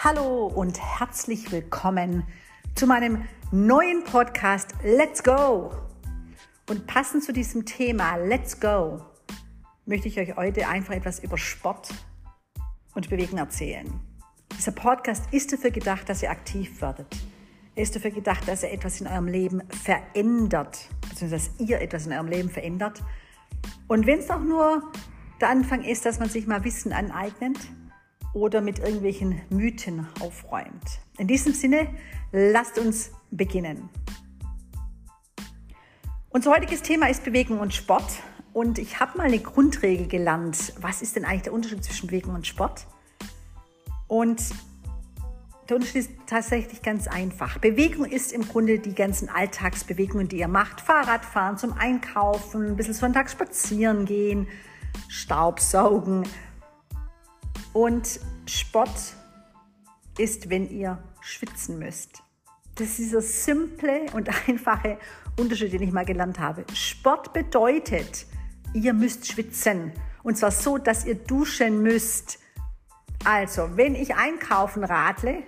Hallo und herzlich willkommen zu meinem neuen Podcast Let's Go. Und passend zu diesem Thema Let's Go möchte ich euch heute einfach etwas über Sport und Bewegen erzählen. Dieser Podcast ist dafür gedacht, dass ihr aktiv werdet. Er ist dafür gedacht, dass er etwas in eurem Leben verändert, beziehungsweise dass ihr etwas in eurem Leben verändert. Und wenn es auch nur der Anfang ist, dass man sich mal Wissen aneignet, oder mit irgendwelchen Mythen aufräumt. In diesem Sinne, lasst uns beginnen. Unser heutiges Thema ist Bewegung und Sport. Und ich habe mal eine Grundregel gelernt. Was ist denn eigentlich der Unterschied zwischen Bewegung und Sport? Und der Unterschied ist tatsächlich ganz einfach. Bewegung ist im Grunde die ganzen Alltagsbewegungen, die ihr macht. Fahrradfahren zum Einkaufen, ein bisschen sonntags spazieren gehen, Staubsaugen, und Sport ist, wenn ihr schwitzen müsst. Das ist dieser simple und einfache Unterschied, den ich mal gelernt habe. Sport bedeutet, ihr müsst schwitzen. Und zwar so, dass ihr duschen müsst. Also, wenn ich einkaufen radle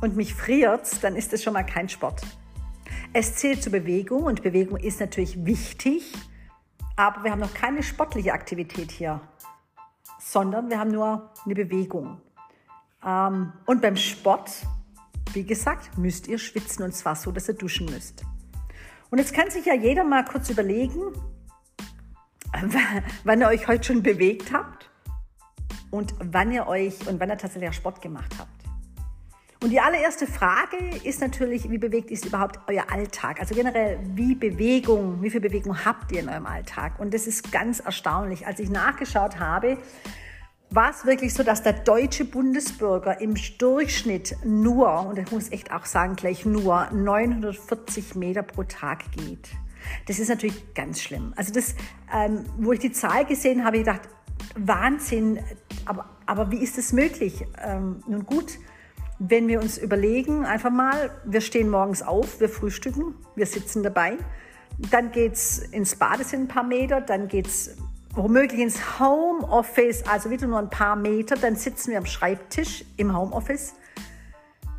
und mich friert, dann ist das schon mal kein Sport. Es zählt zur Bewegung und Bewegung ist natürlich wichtig, aber wir haben noch keine sportliche Aktivität hier sondern wir haben nur eine Bewegung. Ähm, und beim Sport, wie gesagt, müsst ihr schwitzen und zwar so, dass ihr duschen müsst. Und jetzt kann sich ja jeder mal kurz überlegen, wann ihr euch heute schon bewegt habt und wann ihr euch und wann ihr tatsächlich Sport gemacht habt. Und die allererste Frage ist natürlich, wie bewegt ist überhaupt euer Alltag? Also generell, wie Bewegung, wie viel Bewegung habt ihr in eurem Alltag? Und das ist ganz erstaunlich. Als ich nachgeschaut habe, war es wirklich so, dass der deutsche Bundesbürger im Durchschnitt nur, und ich muss echt auch sagen, gleich nur 940 Meter pro Tag geht. Das ist natürlich ganz schlimm. Also das, ähm, wo ich die Zahl gesehen habe, ich gedacht, Wahnsinn, aber, aber wie ist das möglich? Ähm, nun gut, wenn wir uns überlegen, einfach mal, wir stehen morgens auf, wir frühstücken, wir sitzen dabei, dann geht es ins Bad, ein paar Meter, dann geht es womöglich ins Homeoffice, also wieder nur ein paar Meter, dann sitzen wir am Schreibtisch im Homeoffice.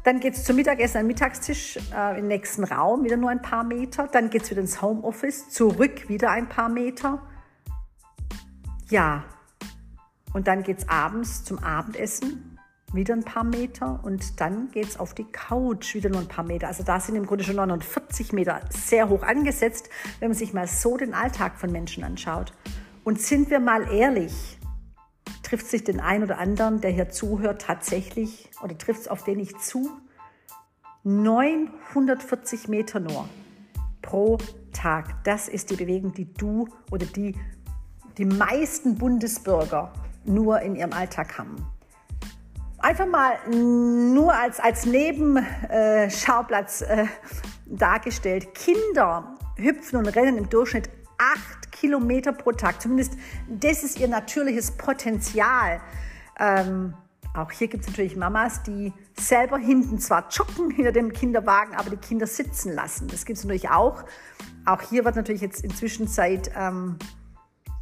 Dann geht es zum Mittagessen am Mittagstisch äh, im nächsten Raum, wieder nur ein paar Meter. Dann geht es wieder ins Homeoffice, zurück wieder ein paar Meter. Ja, und dann geht es abends zum Abendessen wieder ein paar Meter und dann geht es auf die Couch, wieder nur ein paar Meter. Also da sind im Grunde schon 49 Meter sehr hoch angesetzt, wenn man sich mal so den Alltag von Menschen anschaut. Und sind wir mal ehrlich, trifft sich den einen oder anderen, der hier zuhört, tatsächlich oder trifft es auf den nicht zu? 940 Meter nur pro Tag. Das ist die Bewegung, die du oder die die meisten Bundesbürger nur in ihrem Alltag haben einfach mal nur als, als Nebenschauplatz äh, dargestellt. Kinder hüpfen und rennen im Durchschnitt acht Kilometer pro Tag. Zumindest das ist ihr natürliches Potenzial. Ähm, auch hier gibt es natürlich Mamas, die selber hinten zwar joggen hinter dem Kinderwagen, aber die Kinder sitzen lassen. Das gibt es natürlich auch. Auch hier wird natürlich jetzt inzwischen seit ähm,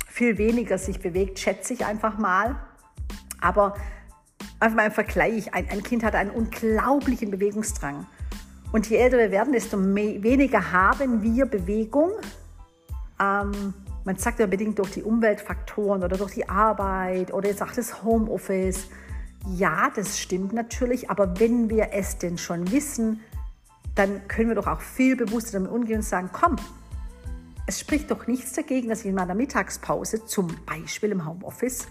viel weniger sich bewegt, schätze ich einfach mal. Aber Einfach mal im Vergleich. Ein, ein Kind hat einen unglaublichen Bewegungsdrang. Und je älter wir werden, desto mehr, weniger haben wir Bewegung. Ähm, man sagt ja bedingt durch die Umweltfaktoren oder durch die Arbeit oder jetzt auch das Homeoffice. Ja, das stimmt natürlich, aber wenn wir es denn schon wissen, dann können wir doch auch viel bewusster damit umgehen und sagen, komm, es spricht doch nichts dagegen, dass ich in meiner Mittagspause, zum Beispiel im Homeoffice,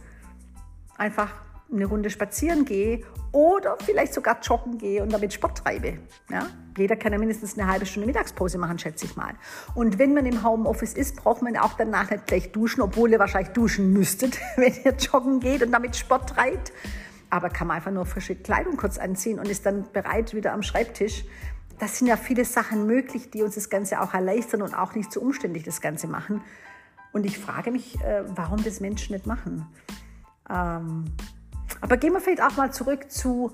einfach eine Runde spazieren gehe oder vielleicht sogar joggen gehe und damit Sport treibe. Ja? Jeder kann ja mindestens eine halbe Stunde Mittagspause machen, schätze ich mal. Und wenn man im Homeoffice ist, braucht man auch danach nicht gleich duschen, obwohl ihr wahrscheinlich duschen müsstet, wenn ihr joggen geht und damit Sport treibt. Aber kann man einfach nur frische Kleidung kurz anziehen und ist dann bereit wieder am Schreibtisch. Das sind ja viele Sachen möglich, die uns das Ganze auch erleichtern und auch nicht so umständlich das Ganze machen. Und ich frage mich, äh, warum das Menschen nicht machen. Ähm, aber gehen wir vielleicht auch mal zurück zu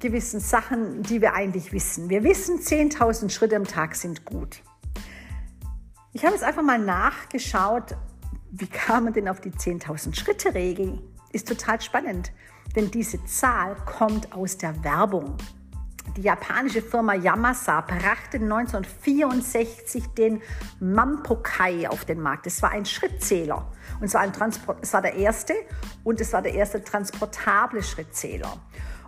gewissen Sachen, die wir eigentlich wissen. Wir wissen, 10.000 Schritte am Tag sind gut. Ich habe jetzt einfach mal nachgeschaut, wie kam man denn auf die 10.000 Schritte Regel? Ist total spannend. denn diese Zahl kommt aus der Werbung. Die japanische Firma Yamasa brachte 1964 den Mampokai auf den Markt. Das war ein Schrittzähler. Und zwar ein Transport, es war der erste und es war der erste transportable Schrittzähler.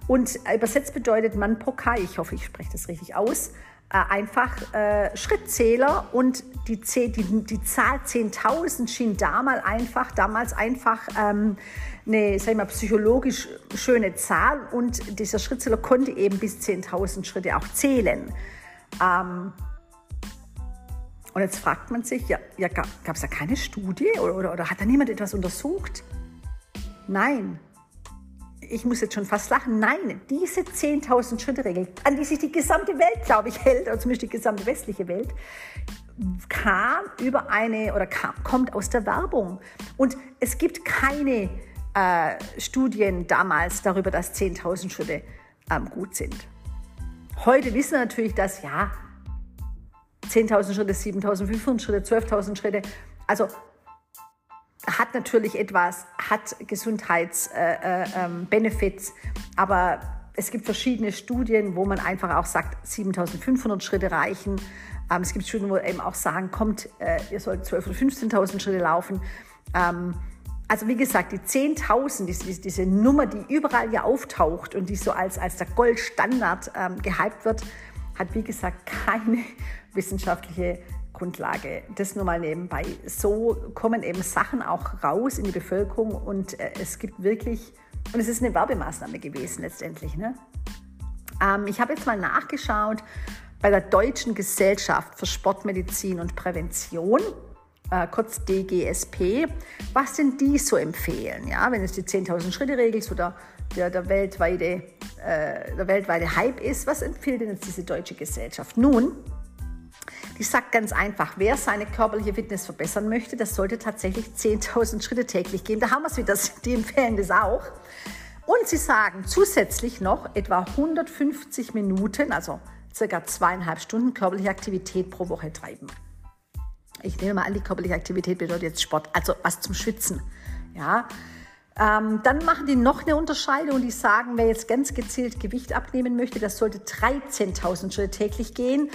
Und übersetzt bedeutet Mampokai, ich hoffe, ich spreche das richtig aus, äh, einfach äh, Schrittzähler und die, die, die Zahl 10.000 schien damals einfach, damals einfach ähm, eine sag ich mal, psychologisch schöne Zahl und dieser Schrittzähler konnte eben bis 10.000 Schritte auch zählen. Ähm, und jetzt fragt man sich, ja, ja gab es da keine Studie oder, oder, oder hat da niemand etwas untersucht? Nein, ich muss jetzt schon fast lachen, nein, diese 10.000 Schritte-Regel, an die sich die gesamte Welt, glaube ich, hält, oder zumindest die gesamte westliche Welt, kam über eine oder kam, kommt aus der Werbung. Und es gibt keine äh, Studien damals darüber, dass 10.000 Schritte ähm, gut sind. Heute wissen wir natürlich, dass ja 10.000 Schritte, 7.500 Schritte, 12.000 Schritte, also hat natürlich etwas, hat Gesundheitsbenefits, äh, äh, aber es gibt verschiedene Studien, wo man einfach auch sagt, 7500 Schritte reichen. Ähm, es gibt Studien, wo eben auch sagen, kommt, äh, ihr sollt 12.000 oder 15.000 Schritte laufen. Ähm, also wie gesagt, die 10.000, diese, diese, Nummer, die überall ja auftaucht und die so als, als der Goldstandard ähm, gehypt wird, hat wie gesagt keine wissenschaftliche Grundlage. Das nur mal nebenbei. So kommen eben Sachen auch raus in die Bevölkerung und äh, es gibt wirklich, und es ist eine Werbemaßnahme gewesen letztendlich. Ne? Ähm, ich habe jetzt mal nachgeschaut bei der Deutschen Gesellschaft für Sportmedizin und Prävention. Äh, kurz DGSP, was denn die so empfehlen, ja, wenn es die 10.000 Schritte Regel so der, der, der, weltweite, äh, der weltweite Hype ist, was empfiehlt denn jetzt diese deutsche Gesellschaft? Nun, die sagt ganz einfach, wer seine körperliche Fitness verbessern möchte, das sollte tatsächlich 10.000 Schritte täglich gehen. Da haben wir es wieder, die empfehlen das auch. Und sie sagen zusätzlich noch etwa 150 Minuten, also circa zweieinhalb Stunden körperliche Aktivität pro Woche treiben. Ich nehme mal an, die körperliche Aktivität bedeutet jetzt Sport, also was zum Schwitzen. Ja, ähm, dann machen die noch eine Unterscheidung. Die sagen, wer jetzt ganz gezielt Gewicht abnehmen möchte, das sollte 13.000 Schritte täglich gehen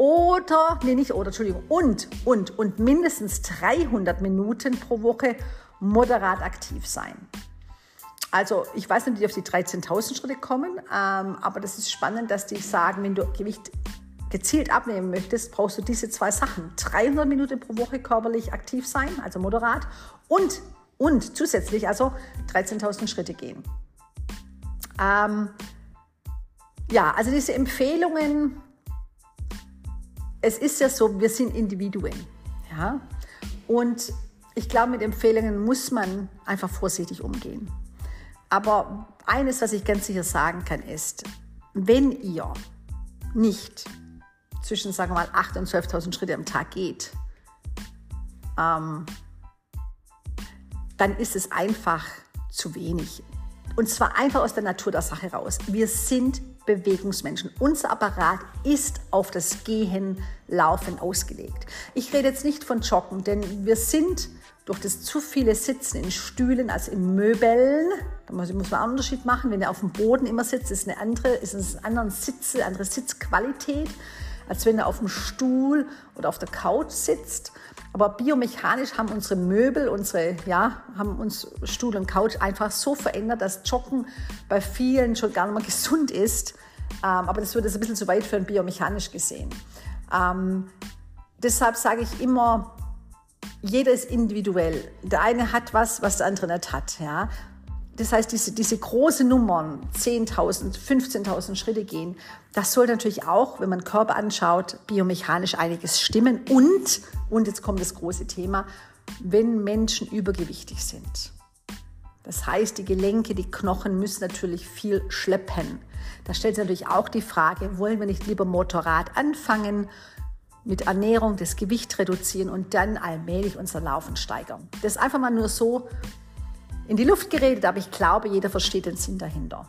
oder, nee, nicht oder, Entschuldigung, und, und, und mindestens 300 Minuten pro Woche moderat aktiv sein. Also ich weiß nicht, wie die auf die 13.000 Schritte kommen, ähm, aber das ist spannend, dass die sagen, wenn du Gewicht gezielt abnehmen möchtest, brauchst du diese zwei Sachen. 300 Minuten pro Woche körperlich aktiv sein, also moderat, und, und zusätzlich also 13.000 Schritte gehen. Ähm, ja, also diese Empfehlungen es ist ja so, wir sind Individuen. Ja? Und ich glaube, mit Empfehlungen muss man einfach vorsichtig umgehen. Aber eines, was ich ganz sicher sagen kann, ist, wenn ihr nicht zwischen, sagen wir mal, 8.000 und 12.000 Schritte am Tag geht, ähm, dann ist es einfach zu wenig. Und zwar einfach aus der Natur der Sache raus. Wir sind Bewegungsmenschen. Unser Apparat ist auf das Gehen, Laufen ausgelegt. Ich rede jetzt nicht von Joggen, denn wir sind durch das zu viele Sitzen in Stühlen als in Möbeln, da muss, muss man einen Unterschied machen. Wenn er auf dem Boden immer sitzt, ist eine andere, ist es eine andere Sitze, andere Sitzqualität, als wenn er auf dem Stuhl oder auf der Couch sitzt. Aber biomechanisch haben unsere Möbel, unsere, ja, haben uns Stuhl und Couch einfach so verändert, dass Joggen bei vielen schon gar nicht mehr gesund ist. Ähm, aber das würde jetzt ein bisschen zu weit führen, biomechanisch gesehen. Ähm, deshalb sage ich immer, jeder ist individuell. Der eine hat was, was der andere nicht hat. Ja? Das heißt, diese, diese große Nummern, 10.000, 15.000 Schritte gehen, das soll natürlich auch, wenn man Körper anschaut, biomechanisch einiges stimmen. Und, und jetzt kommt das große Thema, wenn Menschen übergewichtig sind. Das heißt, die Gelenke, die Knochen müssen natürlich viel schleppen. Da stellt sich natürlich auch die Frage, wollen wir nicht lieber Motorrad anfangen, mit Ernährung das Gewicht reduzieren und dann allmählich unser Laufen steigern. Das ist einfach mal nur so in die Luft geredet, aber ich glaube, jeder versteht den Sinn dahinter.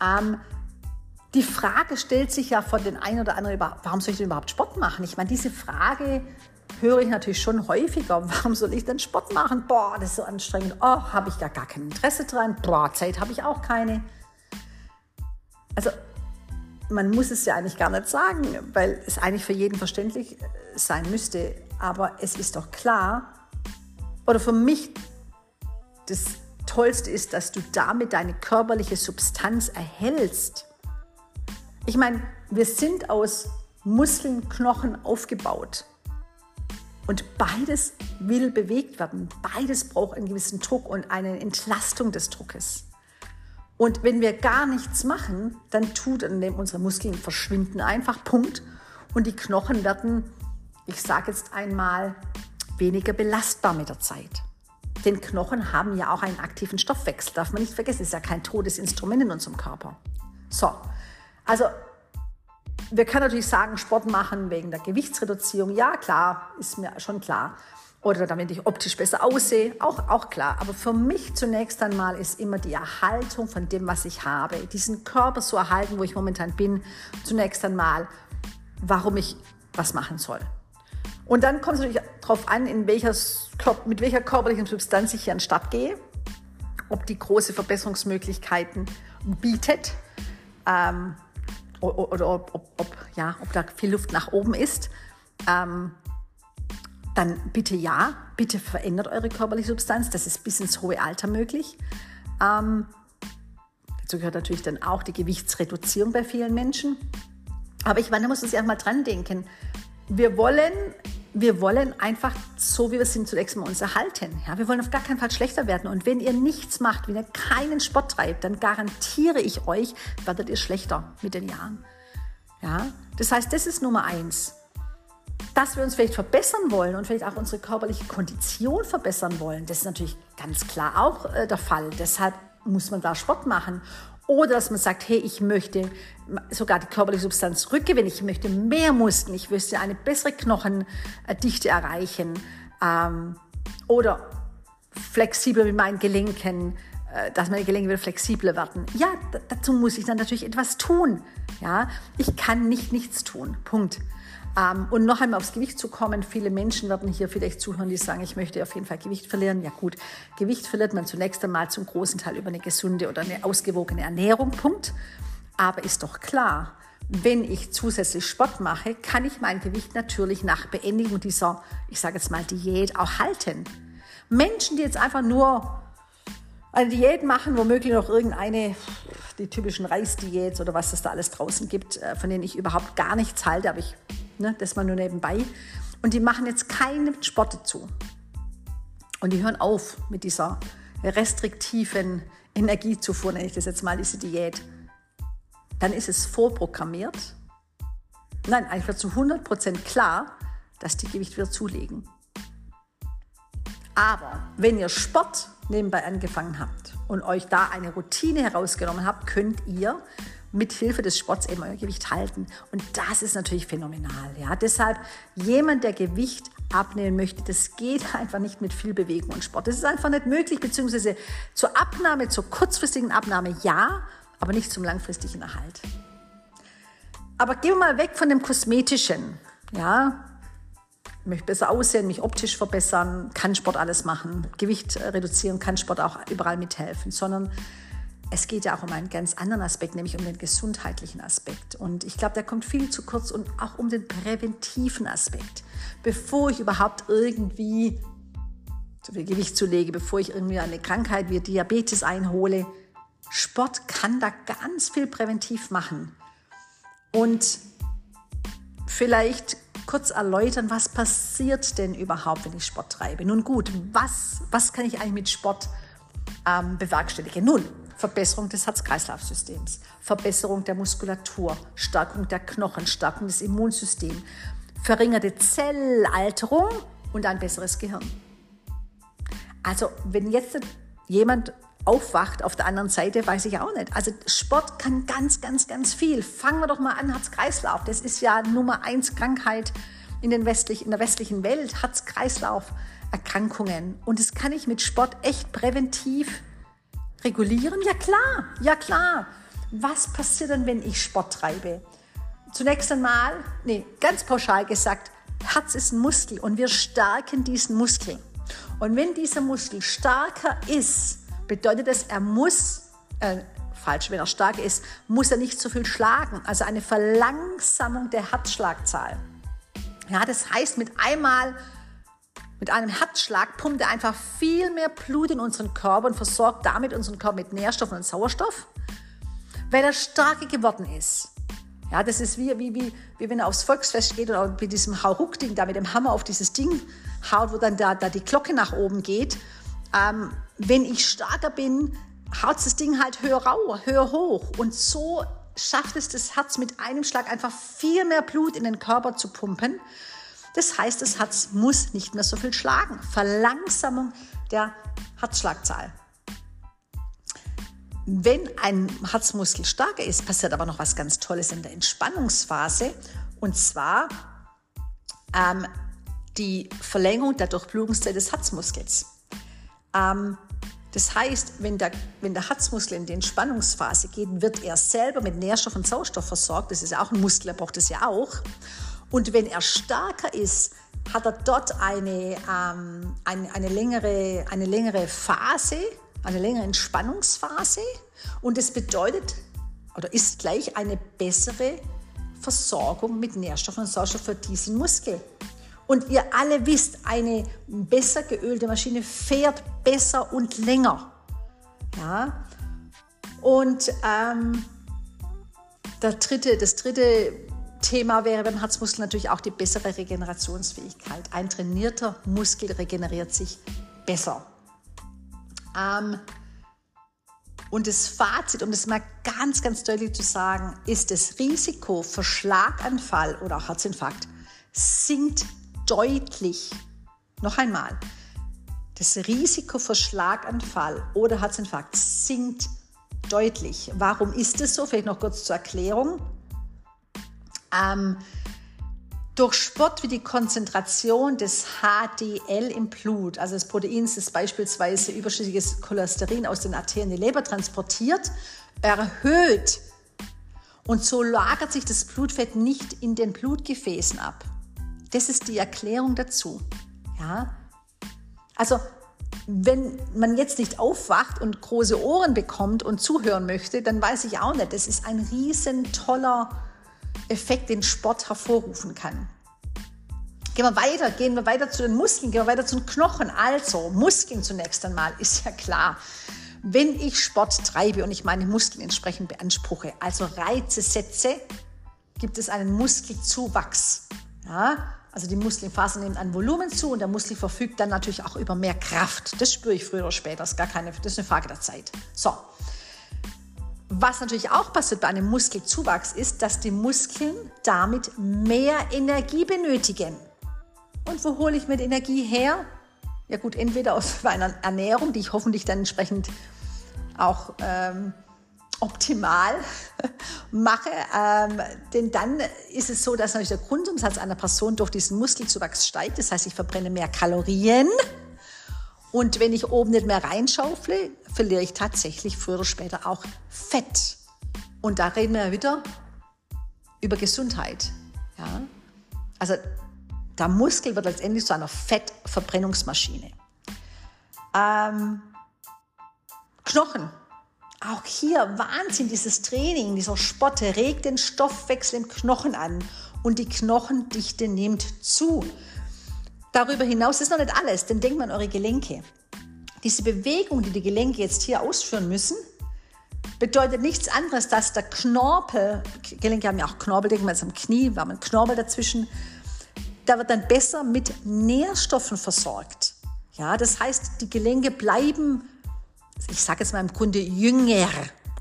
Ähm, die Frage stellt sich ja von den einen oder anderen, warum soll ich denn überhaupt Sport machen? Ich meine, diese Frage höre ich natürlich schon häufiger, warum soll ich denn Sport machen? Boah, das ist so anstrengend. Oh, habe ich da gar kein Interesse dran. Boah, Zeit habe ich auch keine. Also man muss es ja eigentlich gar nicht sagen, weil es eigentlich für jeden verständlich äh, sein müsste. Aber es ist doch klar, oder für mich das Tollste ist, dass du damit deine körperliche Substanz erhältst. Ich meine, wir sind aus Muskeln, Knochen aufgebaut. Und beides will bewegt werden. Beides braucht einen gewissen Druck und eine Entlastung des Druckes. Und wenn wir gar nichts machen, dann tut dann unsere Muskeln verschwinden einfach, Punkt. Und die Knochen werden, ich sage jetzt einmal, weniger belastbar mit der Zeit. Denn Knochen haben ja auch einen aktiven Stoffwechsel, darf man nicht vergessen, ist ja kein totes Instrument in unserem Körper. So, also wir können natürlich sagen, Sport machen wegen der Gewichtsreduzierung. Ja, klar, ist mir schon klar. Oder damit ich optisch besser aussehe, auch, auch klar. Aber für mich zunächst einmal ist immer die Erhaltung von dem, was ich habe. Diesen Körper so erhalten, wo ich momentan bin. Zunächst einmal, warum ich was machen soll. Und dann kommt es natürlich darauf an, in welcher, mit welcher körperlichen Substanz ich hier an den Start gehe. Ob die große Verbesserungsmöglichkeiten bietet. Ähm, oder ob, ob, ob, ja, ob da viel Luft nach oben ist, ähm, dann bitte ja, bitte verändert eure körperliche Substanz. Das ist bis ins hohe Alter möglich. Ähm, dazu gehört natürlich dann auch die Gewichtsreduzierung bei vielen Menschen. Aber ich meine, da muss man sich auch mal dran denken. Wir wollen, wir wollen einfach so, wie wir sind, zunächst mal uns erhalten. Ja, wir wollen auf gar keinen Fall schlechter werden. Und wenn ihr nichts macht, wenn ihr keinen Sport treibt, dann garantiere ich euch, werdet ihr schlechter mit den Jahren. Ja, das heißt, das ist Nummer eins. Dass wir uns vielleicht verbessern wollen und vielleicht auch unsere körperliche Kondition verbessern wollen, das ist natürlich ganz klar auch äh, der Fall. Deshalb muss man da Sport machen. Oder dass man sagt, hey, ich möchte sogar die körperliche Substanz rückgewinnen, ich möchte mehr Muskeln, ich möchte eine bessere Knochendichte erreichen. Ähm, oder flexibler mit meinen Gelenken, äh, dass meine Gelenke wieder flexibler werden. Ja, dazu muss ich dann natürlich etwas tun. Ja, ich kann nicht nichts tun. Punkt. Ähm, und noch einmal aufs Gewicht zu kommen. Viele Menschen werden hier vielleicht zuhören, die sagen, ich möchte auf jeden Fall Gewicht verlieren. Ja gut, Gewicht verliert man zunächst einmal zum großen Teil über eine gesunde oder eine ausgewogene Ernährung. Punkt. Aber ist doch klar, wenn ich zusätzlich Sport mache, kann ich mein Gewicht natürlich nach Beendigung dieser, ich sage jetzt mal, Diät auch halten. Menschen, die jetzt einfach nur eine Diät machen, womöglich noch irgendeine, die typischen Reisdiäts oder was es da alles draußen gibt, äh, von denen ich überhaupt gar nichts halte, aber ich Ne? Das mal nur nebenbei. Und die machen jetzt keinen Sport dazu. Und die hören auf mit dieser restriktiven Energiezufuhr, nenne ich das jetzt mal, diese Diät. Dann ist es vorprogrammiert. Nein, eigentlich wird zu 100% klar, dass die Gewicht wieder zulegen. Aber wenn ihr Sport nebenbei angefangen habt und euch da eine Routine herausgenommen habt, könnt ihr mit Hilfe des Sports eben euer Gewicht halten. Und das ist natürlich phänomenal. Ja? Deshalb, jemand, der Gewicht abnehmen möchte, das geht einfach nicht mit viel Bewegung und Sport. Das ist einfach nicht möglich, beziehungsweise zur Abnahme, zur kurzfristigen Abnahme ja, aber nicht zum langfristigen Erhalt. Aber gehen wir mal weg von dem Kosmetischen. Ja, ich möchte besser aussehen, mich optisch verbessern, kann Sport alles machen, Gewicht reduzieren, kann Sport auch überall mithelfen, sondern es geht ja auch um einen ganz anderen Aspekt, nämlich um den gesundheitlichen Aspekt. Und ich glaube, der kommt viel zu kurz und auch um den präventiven Aspekt. Bevor ich überhaupt irgendwie zu viel Gewicht zulege, bevor ich irgendwie eine Krankheit wie Diabetes einhole, Sport kann da ganz viel präventiv machen. Und vielleicht kurz erläutern, was passiert denn überhaupt, wenn ich Sport treibe. Nun gut, was, was kann ich eigentlich mit Sport ähm, bewerkstelligen? Nun, Verbesserung des Herz-Kreislauf-Systems, Verbesserung der Muskulatur, Stärkung der Knochen, Stärkung des Immunsystems, verringerte Zellalterung und ein besseres Gehirn. Also wenn jetzt jemand aufwacht auf der anderen Seite, weiß ich auch nicht. Also Sport kann ganz, ganz, ganz viel. Fangen wir doch mal an, Herz-Kreislauf. Das ist ja Nummer eins Krankheit in, den westlich, in der westlichen Welt, Herz-Kreislauf-Erkrankungen. Und das kann ich mit Sport echt präventiv Regulieren? Ja klar, ja klar. Was passiert denn, wenn ich Sport treibe? Zunächst einmal, nee, ganz pauschal gesagt, Herz ist ein Muskel und wir stärken diesen Muskel. Und wenn dieser Muskel stärker ist, bedeutet das, er muss, äh, falsch, wenn er stark ist, muss er nicht so viel schlagen. Also eine Verlangsamung der Herzschlagzahl. Ja, das heißt, mit einmal, mit einem Herzschlag pumpt er einfach viel mehr Blut in unseren Körper und versorgt damit unseren Körper mit Nährstoffen und Sauerstoff, weil er stärker geworden ist. Ja, das ist wie, wie, wie, wie wenn er aufs Volksfest geht oder mit diesem Hauruck-Ding da mit dem Hammer auf dieses Ding haut, wo dann da, da die Glocke nach oben geht. Ähm, wenn ich stärker bin, haut das Ding halt höher, rau, höher hoch. Und so schafft es das Herz mit einem Schlag einfach viel mehr Blut in den Körper zu pumpen. Das heißt, das Herz muss nicht mehr so viel schlagen. Verlangsamung der Herzschlagzahl. Wenn ein Herzmuskel stärker ist, passiert aber noch was ganz Tolles in der Entspannungsphase. Und zwar ähm, die Verlängerung der Durchblutungszeit des Herzmuskels. Ähm, das heißt, wenn der, wenn der Herzmuskel in die Entspannungsphase geht, wird er selber mit Nährstoff und Sauerstoff versorgt. Das ist ja auch ein Muskel, er braucht das ja auch. Und wenn er stärker ist, hat er dort eine, ähm, eine, eine, längere, eine längere Phase, eine längere Entspannungsphase. Und das bedeutet oder ist gleich eine bessere Versorgung mit Nährstoff und Sauerstoff für diesen Muskel. Und ihr alle wisst, eine besser geölte Maschine fährt besser und länger. Ja? Und ähm, der dritte, das dritte Thema wäre beim Herzmuskel natürlich auch die bessere Regenerationsfähigkeit. Ein trainierter Muskel regeneriert sich besser. Ähm, und das Fazit, um das mal ganz, ganz deutlich zu sagen, ist das Risiko für Schlaganfall oder auch Herzinfarkt sinkt deutlich. Noch einmal, das Risiko für Schlaganfall oder Herzinfarkt sinkt deutlich. Warum ist es so? Vielleicht noch kurz zur Erklärung. Ähm, durch Sport wird die Konzentration des HDL im Blut, also des Proteins, das beispielsweise überschüssiges Cholesterin aus den Arterien in die Leber transportiert, erhöht. Und so lagert sich das Blutfett nicht in den Blutgefäßen ab. Das ist die Erklärung dazu. Ja? Also, wenn man jetzt nicht aufwacht und große Ohren bekommt und zuhören möchte, dann weiß ich auch nicht. Das ist ein riesen toller Effekt, den Sport hervorrufen kann. Gehen wir weiter, gehen wir weiter zu den Muskeln, gehen wir weiter zu den Knochen. Also, Muskeln zunächst einmal, ist ja klar. Wenn ich Sport treibe und ich meine Muskeln entsprechend beanspruche, also Reize setze, gibt es einen Muskelzuwachs. Ja? Also die Muskelfasern nehmen an Volumen zu und der Muskel verfügt dann natürlich auch über mehr Kraft. Das spüre ich früher oder später, ist gar keine, das ist eine Frage der Zeit. So. Was natürlich auch passiert bei einem Muskelzuwachs ist, dass die Muskeln damit mehr Energie benötigen. Und wo hole ich mir die Energie her? Ja gut, entweder aus meiner Ernährung, die ich hoffentlich dann entsprechend auch ähm, optimal mache, ähm, denn dann ist es so, dass natürlich der Grundumsatz einer Person durch diesen Muskelzuwachs steigt. Das heißt, ich verbrenne mehr Kalorien. Und wenn ich oben nicht mehr reinschaufle, verliere ich tatsächlich früher oder später auch Fett. Und da reden wir ja wieder über Gesundheit. Ja? Also der Muskel wird letztendlich zu einer Fettverbrennungsmaschine. Ähm, Knochen auch hier Wahnsinn, dieses Training, dieser Sport regt den Stoffwechsel im Knochen an und die Knochendichte nimmt zu. Darüber hinaus ist noch nicht alles, denn denkt mal an eure Gelenke. Diese Bewegung, die die Gelenke jetzt hier ausführen müssen, bedeutet nichts anderes, dass der Knorpel, Gelenke haben ja auch Knorpel, denken wir jetzt am Knie, wir haben einen Knorpel dazwischen, da wird dann besser mit Nährstoffen versorgt. Ja, das heißt, die Gelenke bleiben ich sage jetzt mal im Grunde jünger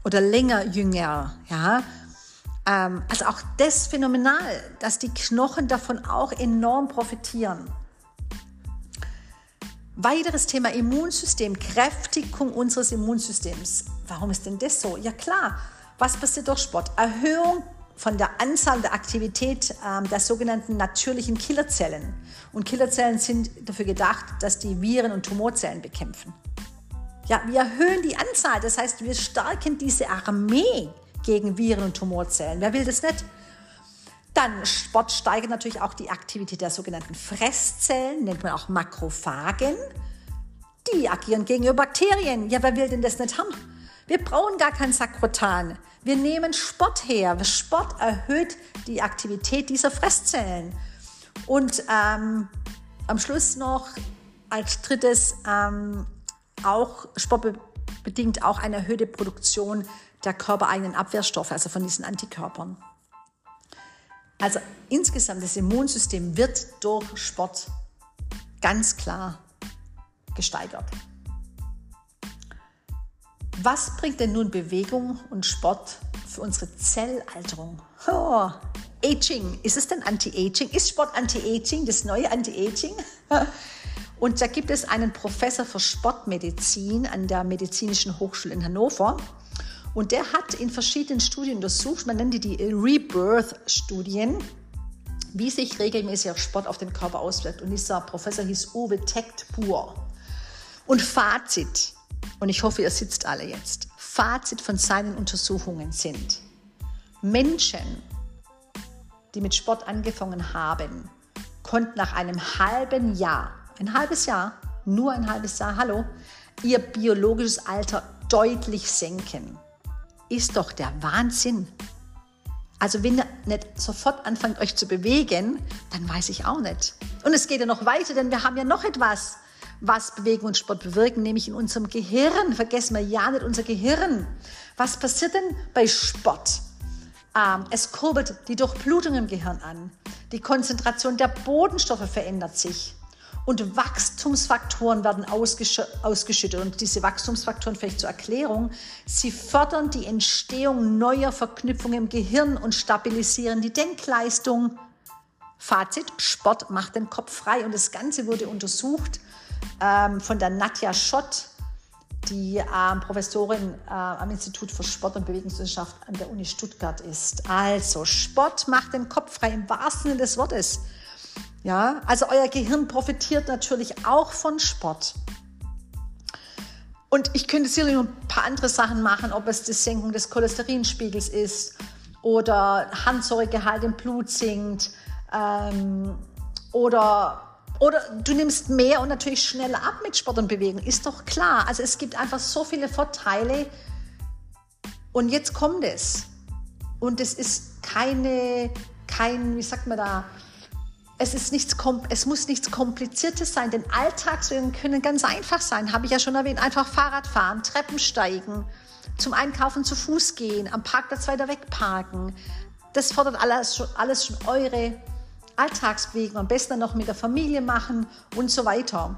oder länger jünger, ja. Ähm, also auch das phänomenal, dass die Knochen davon auch enorm profitieren. Weiteres Thema Immunsystem, Kräftigung unseres Immunsystems. Warum ist denn das so? Ja klar, was passiert durch Sport? Erhöhung von der Anzahl der Aktivität äh, der sogenannten natürlichen Killerzellen. Und Killerzellen sind dafür gedacht, dass die Viren und Tumorzellen bekämpfen. Ja, wir erhöhen die Anzahl, das heißt, wir stärken diese Armee gegen Viren und Tumorzellen. Wer will das nicht? Dann Sport steigert natürlich auch die Aktivität der sogenannten Fresszellen, nennt man auch Makrophagen. Die agieren gegenüber Bakterien. Ja, wer will denn das nicht haben? Wir brauchen gar kein Sakrotan. Wir nehmen Sport her. Sport erhöht die Aktivität dieser Fresszellen. Und ähm, am Schluss noch als drittes ähm, auch Sport bedingt auch eine erhöhte Produktion der körpereigenen Abwehrstoffe, also von diesen Antikörpern. Also insgesamt das Immunsystem wird durch Sport ganz klar gesteigert. Was bringt denn nun Bewegung und Sport für unsere Zellalterung? Oh, Aging. Ist es denn Anti-Aging? Ist Sport Anti-Aging, das neue Anti-Aging? Und da gibt es einen Professor für Sportmedizin an der Medizinischen Hochschule in Hannover. Und der hat in verschiedenen Studien untersucht, man nennt die die Rebirth-Studien, wie sich regelmäßiger Sport auf den Körper auswirkt. Und dieser Professor hieß Uwe Tektpur. Und Fazit, und ich hoffe, ihr sitzt alle jetzt, Fazit von seinen Untersuchungen sind, Menschen, die mit Sport angefangen haben, konnten nach einem halben Jahr, ein halbes Jahr, nur ein halbes Jahr, hallo, ihr biologisches Alter deutlich senken ist doch der Wahnsinn. Also wenn ihr nicht sofort anfangt, euch zu bewegen, dann weiß ich auch nicht. Und es geht ja noch weiter, denn wir haben ja noch etwas, was Bewegung und Sport bewirken, nämlich in unserem Gehirn. Vergessen wir ja nicht unser Gehirn. Was passiert denn bei Sport? Ähm, es kurbelt die Durchblutung im Gehirn an. Die Konzentration der Bodenstoffe verändert sich und Wachstumsfaktoren werden ausgeschüttet. Und diese Wachstumsfaktoren, vielleicht zur Erklärung, sie fördern die Entstehung neuer Verknüpfungen im Gehirn und stabilisieren die Denkleistung. Fazit, Sport macht den Kopf frei. Und das Ganze wurde untersucht ähm, von der Nadja Schott, die ähm, Professorin äh, am Institut für Sport und Bewegungswissenschaft an der Uni Stuttgart ist. Also, Sport macht den Kopf frei im wahrsten Sinne des Wortes. Ja, also euer Gehirn profitiert natürlich auch von Sport. Und ich könnte sicherlich noch ein paar andere Sachen machen, ob es die Senkung des Cholesterinspiegels ist oder Harnsäuregehalt im Blut sinkt ähm, oder, oder du nimmst mehr und natürlich schneller ab mit Sport und Bewegung. Ist doch klar. Also es gibt einfach so viele Vorteile. Und jetzt kommt es. Und es ist keine, kein, wie sagt man da, es, ist nichts, es muss nichts Kompliziertes sein, denn Alltagsübungen können ganz einfach sein. Habe ich ja schon erwähnt. Einfach Fahrrad fahren, Treppen steigen, zum Einkaufen zu Fuß gehen, am Parkplatz weiter weg parken. Das fordert alles schon, alles schon eure Alltagsbewegung. Am besten noch mit der Familie machen und so weiter.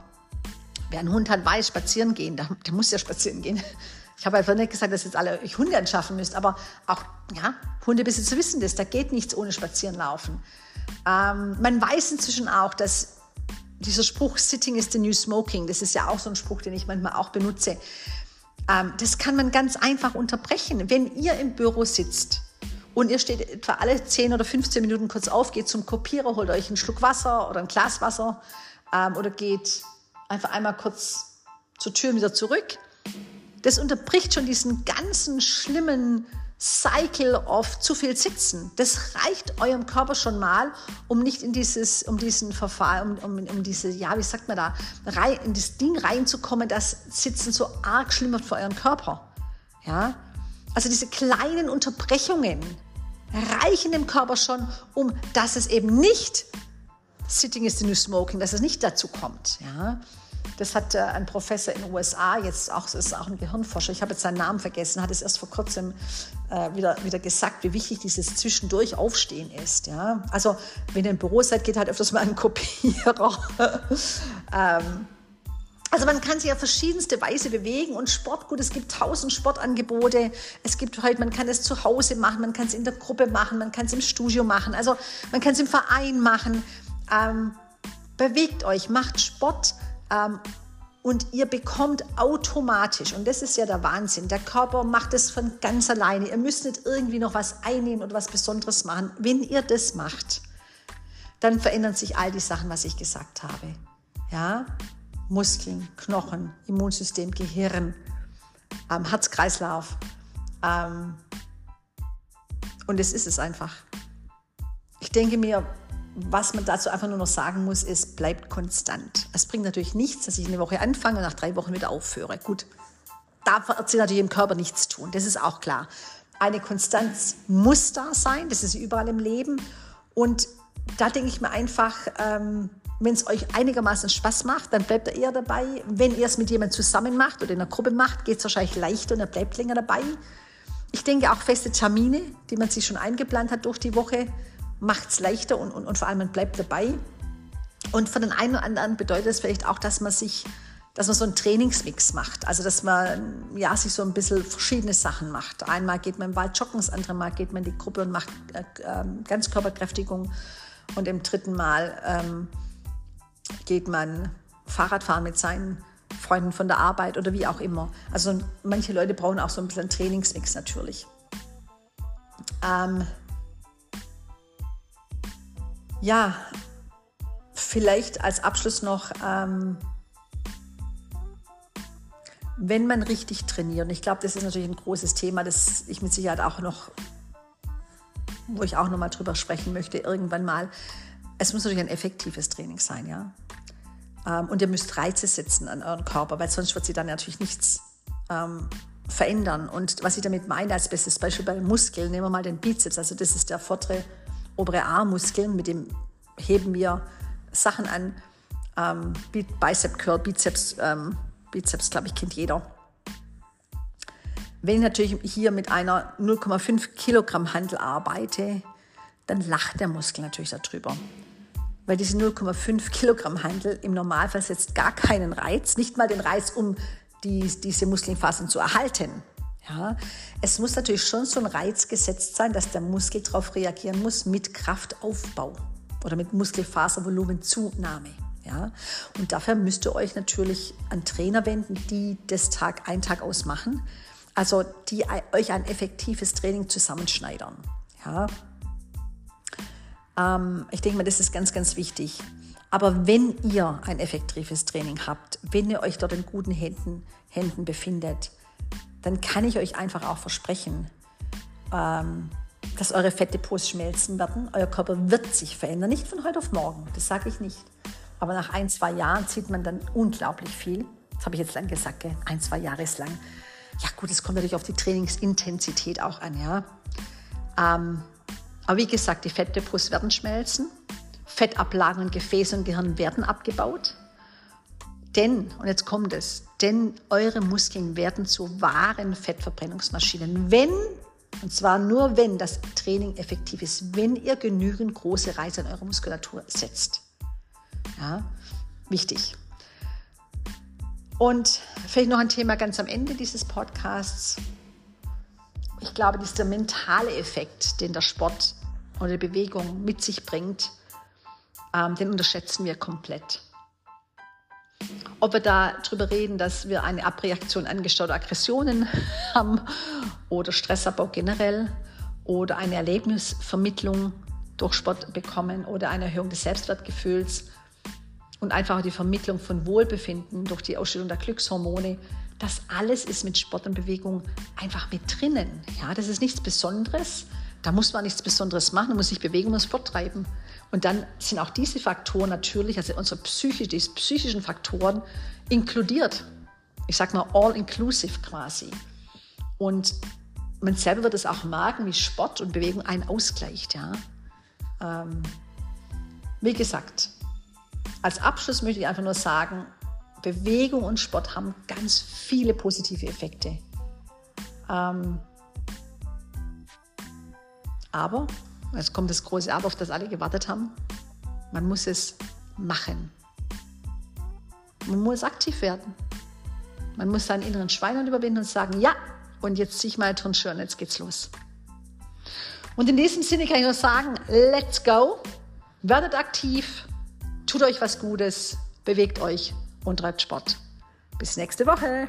Wer einen Hund hat, weiß, spazieren gehen. Der, der muss ja spazieren gehen. Ich habe einfach nicht gesagt, dass jetzt alle euch Hunde anschaffen müsst, aber auch ja, Hundebesitzer wissen das. Da geht nichts ohne Spazieren laufen. Ähm, man weiß inzwischen auch, dass dieser Spruch Sitting is the new smoking, das ist ja auch so ein Spruch, den ich manchmal auch benutze. Ähm, das kann man ganz einfach unterbrechen. Wenn ihr im Büro sitzt und ihr steht etwa alle 10 oder 15 Minuten kurz auf, geht zum Kopierer, holt euch einen Schluck Wasser oder ein Glas Wasser ähm, oder geht einfach einmal kurz zur Tür wieder zurück. Das unterbricht schon diesen ganzen schlimmen Cycle of zu viel Sitzen. Das reicht eurem Körper schon mal, um nicht in dieses, um diesen Verfahren, um, um, um diese, ja, wie sagt man da, rein, in das Ding reinzukommen, dass Sitzen so arg schlimm wird für euren Körper. Ja? Also diese kleinen Unterbrechungen reichen dem Körper schon, um dass es eben nicht Sitting is the new smoking, dass es nicht dazu kommt. Ja? Das hat äh, ein Professor in den USA, jetzt auch, ist auch ein Gehirnforscher, ich habe jetzt seinen Namen vergessen, hat es erst vor kurzem äh, wieder, wieder gesagt, wie wichtig dieses zwischendurch Aufstehen ist. Ja? Also wenn ihr im Büro seid, geht halt öfters mal ein Kopierer. ähm, also man kann sich auf verschiedenste Weise bewegen und Sport, gut, es gibt tausend Sportangebote. Es gibt heute, man kann es zu Hause machen, man kann es in der Gruppe machen, man kann es im Studio machen, also man kann es im Verein machen. Ähm, bewegt euch, macht Sport, ähm, und ihr bekommt automatisch, und das ist ja der Wahnsinn, der Körper macht es von ganz alleine. Ihr müsst nicht irgendwie noch was einnehmen oder was Besonderes machen. Wenn ihr das macht, dann verändern sich all die Sachen, was ich gesagt habe. Ja? Muskeln, Knochen, Immunsystem, Gehirn, ähm, Herz-Kreislauf. Ähm, und es ist es einfach. Ich denke mir, was man dazu einfach nur noch sagen muss, ist, bleibt konstant. Es bringt natürlich nichts, dass ich eine Woche anfange und nach drei Wochen wieder aufhöre. Gut, da wird sich natürlich im Körper nichts tun, das ist auch klar. Eine Konstanz muss da sein, das ist überall im Leben. Und da denke ich mir einfach, ähm, wenn es euch einigermaßen Spaß macht, dann bleibt er eher dabei. Wenn ihr es mit jemandem zusammen macht oder in einer Gruppe macht, geht es wahrscheinlich leichter und er bleibt länger dabei. Ich denke auch feste Termine, die man sich schon eingeplant hat durch die Woche, macht es leichter und, und, und vor allem man bleibt dabei. Und für den einen oder anderen bedeutet es vielleicht auch, dass man sich, dass man so einen Trainingsmix macht. Also dass man ja sich so ein bisschen verschiedene Sachen macht. Einmal geht man im Wald joggen, das andere Mal geht man in die Gruppe und macht äh, äh, Ganzkörperkräftigung. Und im dritten Mal ähm, geht man Fahrradfahren mit seinen Freunden von der Arbeit oder wie auch immer. Also manche Leute brauchen auch so ein bisschen einen Trainingsmix natürlich. Ähm, ja, vielleicht als Abschluss noch, ähm, wenn man richtig trainiert, und ich glaube, das ist natürlich ein großes Thema, das ich mit Sicherheit auch noch, wo ich auch noch mal drüber sprechen möchte, irgendwann mal. Es muss natürlich ein effektives Training sein, ja. Ähm, und ihr müsst Reize setzen an euren Körper, weil sonst wird sie dann natürlich nichts ähm, verändern. Und was ich damit meine, als bestes Beispiel bei Muskeln, nehmen wir mal den Bizeps. Also das ist der vordere obere Armmuskel, mit dem heben wir Sachen an. Ähm, Bicep Curl, Bizeps, ähm, Bizeps, glaube ich, kennt jeder. Wenn ich natürlich hier mit einer 0,5 Kilogramm Handel arbeite, dann lacht der Muskel natürlich darüber weil diese 0,5 Kilogramm Handel im Normalfall setzt gar keinen Reiz, nicht mal den Reiz, um die, diese Muskelfasern zu erhalten. Ja, es muss natürlich schon so ein Reiz gesetzt sein, dass der Muskel darauf reagieren muss mit Kraftaufbau oder mit Muskelfaservolumenzunahme. Ja, und dafür müsst ihr euch natürlich an Trainer wenden, die das Tag ein Tag ausmachen, also die euch ein effektives Training zusammenschneidern. Ja, ähm, ich denke mal, das ist ganz, ganz wichtig. Aber wenn ihr ein effektives Training habt, wenn ihr euch dort in guten Händen, Händen befindet, dann kann ich euch einfach auch versprechen, ähm, dass eure Fettdepots schmelzen werden. Euer Körper wird sich verändern, nicht von heute auf morgen, das sage ich nicht. Aber nach ein, zwei Jahren sieht man dann unglaublich viel. Das habe ich jetzt lang gesagt, gell? ein, zwei Jahre ist lang. Ja gut, es kommt natürlich auf die Trainingsintensität auch an. Ja? Ähm, aber wie gesagt, die Fettdepots werden schmelzen, Fettablagen in Gefäß und Gehirn werden abgebaut. Denn, und jetzt kommt es, denn eure Muskeln werden zu wahren Fettverbrennungsmaschinen, wenn, und zwar nur wenn das Training effektiv ist, wenn ihr genügend große Reize in eure Muskulatur setzt. Ja, wichtig. Und vielleicht noch ein Thema ganz am Ende dieses Podcasts ich glaube, dieser mentale Effekt, den der Sport oder die Bewegung mit sich bringt, ähm, den unterschätzen wir komplett. Ob wir da drüber reden, dass wir eine Abreaktion angestauter Aggressionen haben oder Stressabbau generell oder eine Erlebnisvermittlung durch Sport bekommen oder eine Erhöhung des Selbstwertgefühls und einfach die Vermittlung von Wohlbefinden durch die Ausstellung der Glückshormone, das alles ist mit Sport und Bewegung einfach mit drinnen. Ja, das ist nichts Besonderes. Da muss man nichts Besonderes machen, man muss sich bewegen, und Sport treiben. Und dann sind auch diese Faktoren natürlich, also unsere psychisch, die psychischen Faktoren inkludiert. Ich sage mal all-inclusive quasi. Und man selber wird es auch merken, wie Sport und Bewegung einen ausgleicht. Ja? Ähm, wie gesagt, als Abschluss möchte ich einfach nur sagen, Bewegung und Sport haben ganz viele positive Effekte. Ähm, aber, jetzt kommt das große Aber, auf das alle gewartet haben, man muss es machen. Man muss aktiv werden. Man muss seinen inneren Schwein überwinden und sagen, ja, und jetzt ziehe ich meine Turnschuhe und jetzt geht's los. Und in diesem Sinne kann ich nur sagen, let's go, werdet aktiv, tut euch was Gutes, bewegt euch und treibt Sport. Bis nächste Woche.